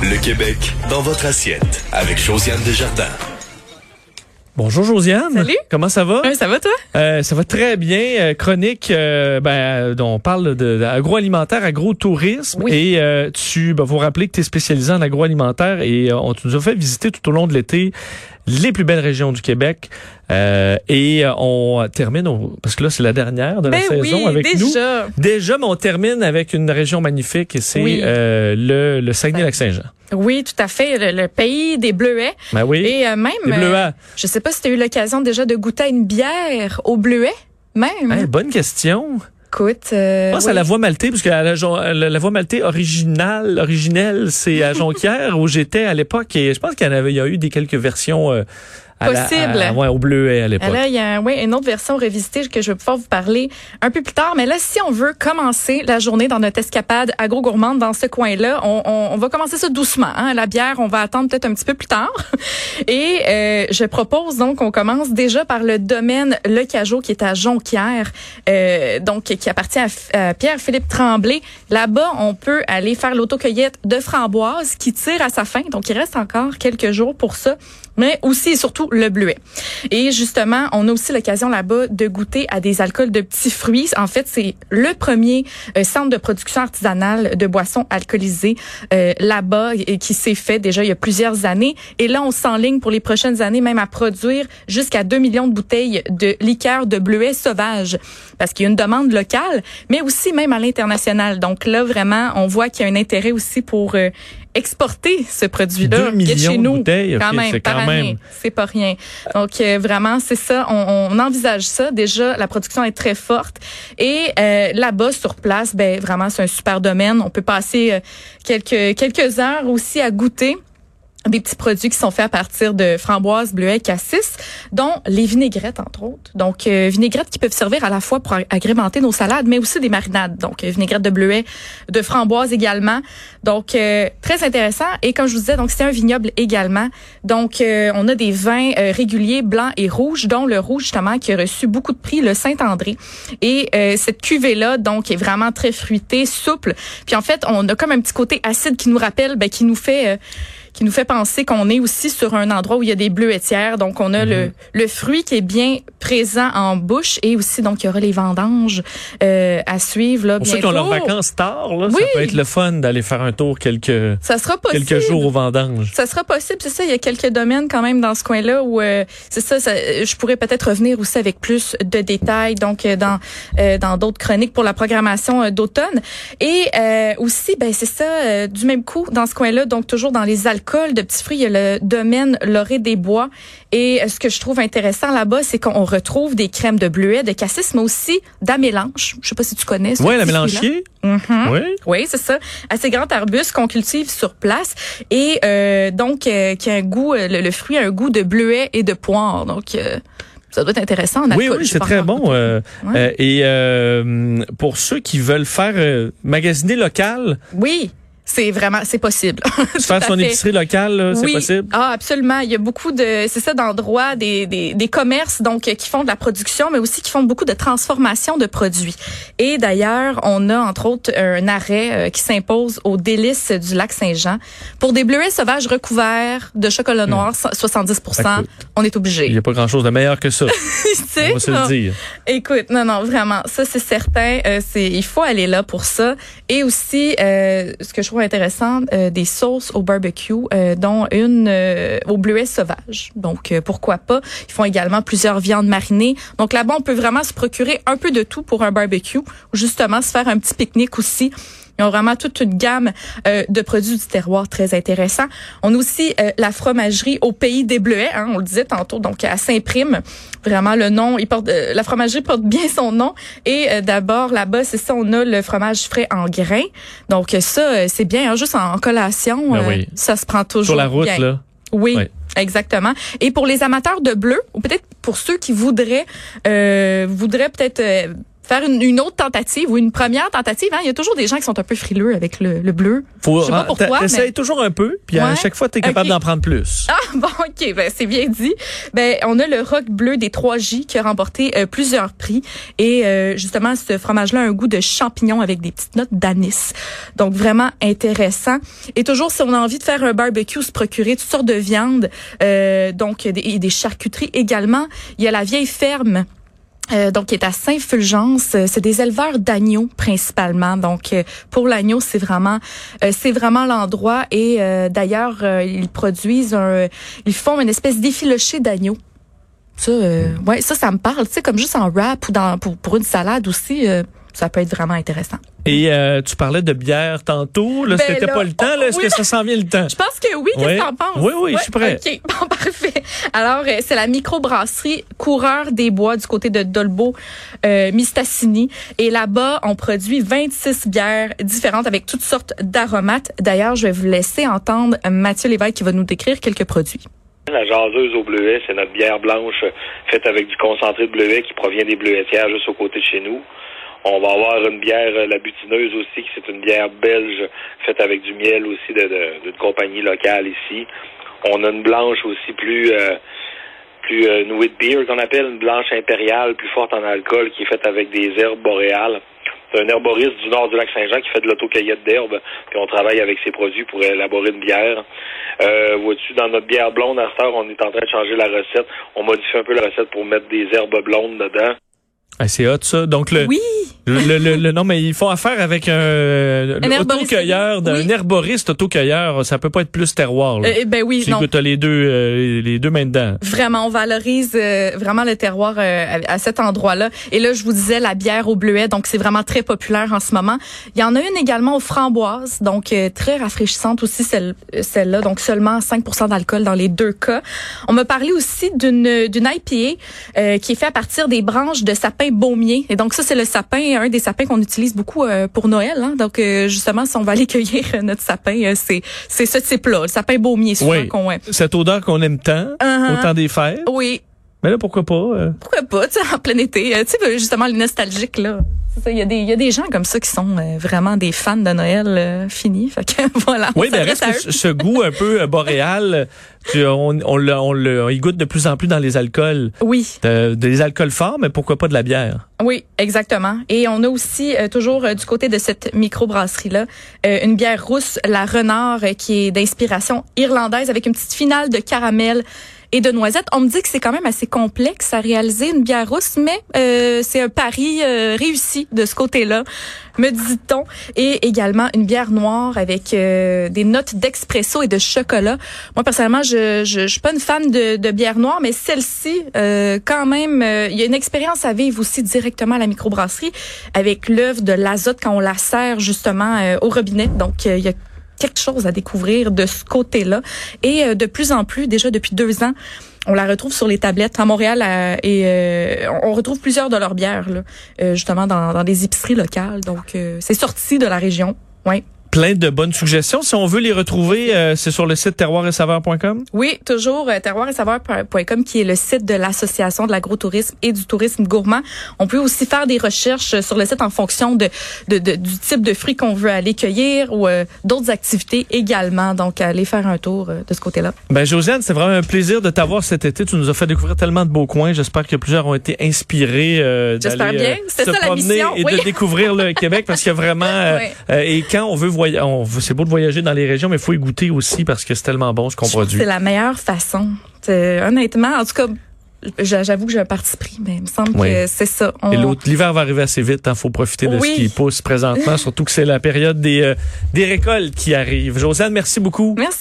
Le Québec dans votre assiette avec Josiane Desjardins. Bonjour Josiane. Salut. Comment ça va? Ça va toi? Euh, ça va très bien. Euh, chronique, euh, ben, dont on parle de, de agroalimentaire, agro-tourisme. Oui. Et euh, tu, ben, vous rappeler que tu es spécialisé en agroalimentaire et euh, on tu nous a fait visiter tout au long de l'été les plus belles régions du Québec. Euh, et euh, on termine, au- parce que là c'est la dernière de la Ben saison oui, avec nous. déjà. Déjà, mais on termine avec une région magnifique et c'est Oui. euh, le, le Saguenay-Lac-Saint-Jean. Oui, tout à fait. Le, le pays des bleuets. Ben oui. Et euh, même, euh, je sais pas si tu as eu l'occasion déjà de goûter à une bière au bleuet. Même. Hey, bonne question. Écoute. euh, Je pense oui. à la voie maltée, parce que la, Jon- la, la voie maltée originale, originelle, c'est à Jonquière où j'étais à l'époque et je pense qu'il y en avait, il y a eu des quelques versions euh, à la- Possible. à- ouais, au bleuet à Ah, l'époque. Là, il y a ouais, une autre version revisitée que je vais pouvoir vous parler un peu plus tard. Mais là, si on veut commencer la journée dans notre escapade agro-gourmande dans ce coin-là, on, on- on va commencer ça doucement. Hein? La bière, on va attendre peut-être un petit peu plus tard. Et euh, je propose donc qu'on commence déjà par le domaine Le Cajot qui est à Jonquière, euh, donc qui appartient à, à Pierre-Philippe Tremblay. Là-bas, on peut aller faire l'autocueillette de framboises qui tire à sa fin. Donc, il reste encore quelques jours pour ça mais aussi et surtout le bleuet. Et justement, on a aussi l'occasion là-bas de goûter à des alcools de petits fruits. En fait, c'est le premier euh, centre de production artisanale de boissons alcoolisées euh, là-bas et qui s'est fait déjà il y a plusieurs années. Et là, on s'enligne pour les prochaines années même à produire jusqu'à 2 millions de bouteilles de liqueur de bleuet sauvage parce qu'il y a une demande locale, mais aussi même à l'international. Donc là, vraiment, on voit qu'il y a un intérêt aussi pour euh, exporter ce produit-là. Chez de nous, bouteilles, ok, quand même, c'est par quand année. même. C'est pas rien. Donc euh, vraiment, c'est ça. On, on envisage ça. Déjà, la production est très forte. Et euh, là-bas, sur place, ben vraiment, c'est un super domaine. On peut passer euh, quelques quelques heures aussi à goûter des petits produits qui sont faits à partir de framboises, bleuets, cassis, dont les vinaigrettes, entre autres. Donc, euh, vinaigrettes qui peuvent servir à la fois pour agrémenter nos salades, mais aussi des marinades. Donc, euh, vinaigrette de bleuets, de framboises également. Donc, euh, très intéressant. Et comme je vous disais, donc c'est un vignoble également. Donc, euh, on a des vins euh, réguliers, blancs et rouges, dont le rouge, justement, qui a reçu beaucoup de prix, le Saint-André. Et euh, cette cuvée-là, donc, est vraiment très fruitée, souple. Puis, en fait, on a comme un petit côté acide qui nous rappelle, ben, qui nous fait... qui nous fait penser qu'on est aussi sur un endroit où il y a des bleuetières. Donc, on a Mhm. le, le fruit qui est bien présent en bouche et aussi, donc, il y aura les vendanges euh, à suivre. Là, Pour ceux qui ont leurs vacances tard, là, ça Oui. peut être le fun d'aller faire un tour quelques, Ça sera possible. quelques jours au vendange. Ça sera possible, c'est ça. Il y a quelques domaines quand même dans ce coin-là où euh, c'est ça, ça, Je pourrais peut-être revenir aussi avec plus de détails, donc euh, dans euh, dans d'autres chroniques pour la programmation euh, d'automne. Et euh, aussi, ben c'est ça, euh, du même coup dans ce coin-là, donc toujours dans les alcools de petits fruits, il y a le domaine Lorée des Bois. Et euh, ce que je trouve intéressant là-bas, c'est qu'on retrouve des crèmes de bleuet, de cassis, mais aussi d'amélange. Je sais pas si tu connais. ce Ouais, la mélanchier. Oui. Oui, c'est ça. Assez grand arbuste qu'on cultive sur place et euh, donc euh, qui a un goût, le, le fruit a un goût de bleuet et de poire. Donc euh, ça doit être intéressant en Oui, oui, c'est très bon. euh, Ouais. euh, et euh, pour ceux qui veulent faire magasiner local, Oui, c'est vraiment, c'est possible. Faire son épicerie locale, c'est oui. possible? Ah, absolument. Il y a beaucoup de, c'est ça, d'endroits, des, des, des commerces, donc, euh, qui font de la production, mais aussi qui font beaucoup de transformation de produits. Et d'ailleurs, on a, entre autres, un arrêt euh, qui s'impose aux délices du lac Saint-Jean. Pour des bleuets sauvages recouverts de chocolat noir, so- 70 Écoute. on est Il obligé. n'y a pas grand-chose de meilleur que ça. On va se non. le dire. Écoute, non, non, vraiment, ça c'est certain. Euh, c'est, il faut aller là pour ça. Et aussi, euh, ce que je trouve intéressant, euh, des sauces au barbecue, euh, dont une euh, au bleuet sauvage. Donc, euh, pourquoi pas? Ils font également plusieurs viandes marinées. Donc là-bas, on peut vraiment se procurer un peu de tout pour un barbecue, ou justement se faire un petit pique-nique aussi. Ils ont vraiment toute une gamme euh, de produits du terroir très intéressant. On a aussi euh, la fromagerie au pays des bleuets, hein, on le disait tantôt, donc à Saint-Prime. Vraiment le nom, il porte, euh, la fromagerie porte bien son nom. Et euh, d'abord là-bas, c'est ça, on a le fromage frais en grains. Donc ça, c'est bien, hein, juste en collation, Ben oui. ça se prend toujours Sur la route, bien. là. Oui, exactement. Et pour les amateurs de bleu, ou peut-être pour ceux qui voudraient, euh, voudraient peut-être euh, faire une, une, autre tentative ou une première tentative. Hein. Il y a toujours des gens qui sont un peu frileux avec le, le bleu. Faut, Je sais pas pourquoi, T'essayes mais- toujours un peu, puis à chaque fois, tu es capable d'en prendre plus. Ah bon, ok, ben c'est bien dit. Ben on a le rock bleu des 3J qui a remporté euh, plusieurs prix et euh, justement ce fromage-là a un goût de champignon avec des petites notes d'anis. Donc vraiment intéressant. Et toujours si on a envie de faire un barbecue, se procurer toutes sortes de viandes, euh, donc des charcuteries également. Il y a la vieille ferme. Euh, donc, qui est à Saint-Fulgence. Euh, C'est des éleveurs d'agneaux principalement. Donc, euh, pour l'agneau, c'est vraiment, euh, c'est vraiment l'endroit. Et euh, d'ailleurs, euh, ils produisent un, ils font une espèce d'effiloché d'agneau. Ça, ouais, ça, ça me parle. Tu sais, comme juste en wrap ou dans pour, pour une salade aussi, ça peut être vraiment intéressant. Et euh, tu parlais de bière tantôt. Là, Ben c'était là, pas le temps. Là, est-ce oui. que ça s'en vient le temps? Je pense que oui. Qu'est-ce que t'en penses? Oui, oui, je suis prêt. OK, bon, parfait. Alors, euh, c'est la microbrasserie Coureur des Bois du côté de Dolbeau, euh, Mistassini. Et là-bas, on produit 26 bières différentes avec toutes sortes d'aromates. D'ailleurs, je vais vous laisser entendre Mathieu Lévesque qui va nous décrire quelques produits. La jaseuse au bleuet, c'est notre bière blanche faite avec du concentré de bleuet qui provient des bleuetières juste au côté de chez nous. On va avoir une bière, euh, la butineuse aussi, qui c'est une bière belge faite avec du miel aussi de- de- d'une compagnie locale ici. On a une blanche aussi plus euh, plus euh, nouée de beer qu'on appelle, une blanche impériale plus forte en alcool qui est faite avec des herbes boréales. C'est un herboriste du nord du lac Saint-Jean qui fait de l'autocueillette d'herbes, puis on travaille avec ses produits pour élaborer une bière. Euh, vois-tu, dans notre bière blonde, à on est en train de changer la recette. On modifie un peu la recette pour mettre des herbes blondes dedans. Ah, c'est hot, ça. Donc, le, Oui, le, le, le- non, mais ils font affaire avec un, Un autocueilleur, d'un Oui. herboriste autocueilleur. Ça peut pas être plus terroir. Là. Euh, ben oui, Si non. t'as les deux, euh, les deux mains dedans. Vraiment, on valorise euh, vraiment le terroir euh, à, cet endroit-là. Et là, je vous disais la bière au bleuet, donc c'est vraiment très populaire en ce moment. Il y en a une également aux framboises, donc euh, très rafraîchissante aussi celle, celle-là, donc seulement 5% d'alcool dans les deux cas. On m'a parlé aussi d'une d'une IPA qui est faite à partir des branches de sapin baumier. Et donc ça, c'est le sapin, un des sapins qu'on utilise beaucoup euh, pour Noël. Hein. Donc euh, justement, si on va aller cueillir euh, notre sapin, euh, c'est c'est ce type-là, le sapin baumier souvent Oui. qu'on. Cette odeur qu'on aime tant, Uh-huh. au temps des fêtes. Oui, Mais là, pourquoi pas? euh, pourquoi pas, tu sais, en plein été. Euh, Tu sais, justement, les nostalgiques, là. Il y, a des, il y a des gens comme ça qui sont euh, vraiment des fans de Noël euh, fini. Fait que voilà. Oui, mais s'adresse reste que ce goût un peu euh, boréal, tu- on, on, le, on, le, on y goûte de plus en plus dans les alcools. Oui, De- des alcools forts, mais pourquoi pas de la bière? oui, exactement. Et on a aussi, euh, toujours du côté de cette microbrasserie-là, euh, une bière rousse, la Renard, qui est d'inspiration irlandaise avec une petite finale de caramel et de noisettes. On me dit que c'est quand même assez complexe à réaliser une bière rousse, mais euh, c'est un pari euh, réussi de ce côté-là, me dit-on. Et également une bière noire avec euh, des notes d'expresso et de chocolat. Moi personnellement, je, je, je suis pas une fan de, de bière noire, mais celle-ci, euh, quand même, euh, il y a une expérience à vivre aussi directement à la microbrasserie avec l'œuvre de l'azote quand on la sert justement euh, au robinet. Donc il y a quelque chose à découvrir de ce côté-là. Et euh, de plus en plus, déjà depuis deux ans, on la retrouve sur les tablettes à Montréal et euh, on retrouve plusieurs de leurs bières là, euh, justement dans, dans des épiceries locales. Donc euh, c'est sorti de la région. Ouais. Plein de bonnes suggestions. Si on veut les retrouver, euh, c'est sur le site terroir-et-saveur.com. Oui, toujours euh, terroir-et-saveur.com qui est le site de l'association de l'agrotourisme et du tourisme gourmand. On peut aussi faire des recherches euh, sur le site en fonction de, de- de- du type de fruits qu'on veut aller cueillir ou euh, d'autres activités également. Donc aller faire un tour euh, de ce côté-là. Ben Josiane, c'est vraiment un plaisir de t'avoir cet été. Tu nous as fait découvrir tellement de beaux coins. J'espère que plusieurs ont été inspirés euh, d'aller se ça, la promener mission. et Oui. de découvrir le Québec parce qu'il y a vraiment euh, Oui. et quand on veut c'est beau de voyager dans les régions, mais il faut y goûter aussi parce que c'est tellement bon ce qu'on produit. C'est la meilleure façon. Honnêtement, en tout cas, j'a- j'avoue que j'ai un parti pris, mais il me semble Oui. que c'est ça. On- l'hiver va arriver assez vite. Il faut profiter de Oui. ce qui pousse présentement, surtout que c'est la période des, euh, des récoltes qui arrivent. Josiane, merci beaucoup. Merci.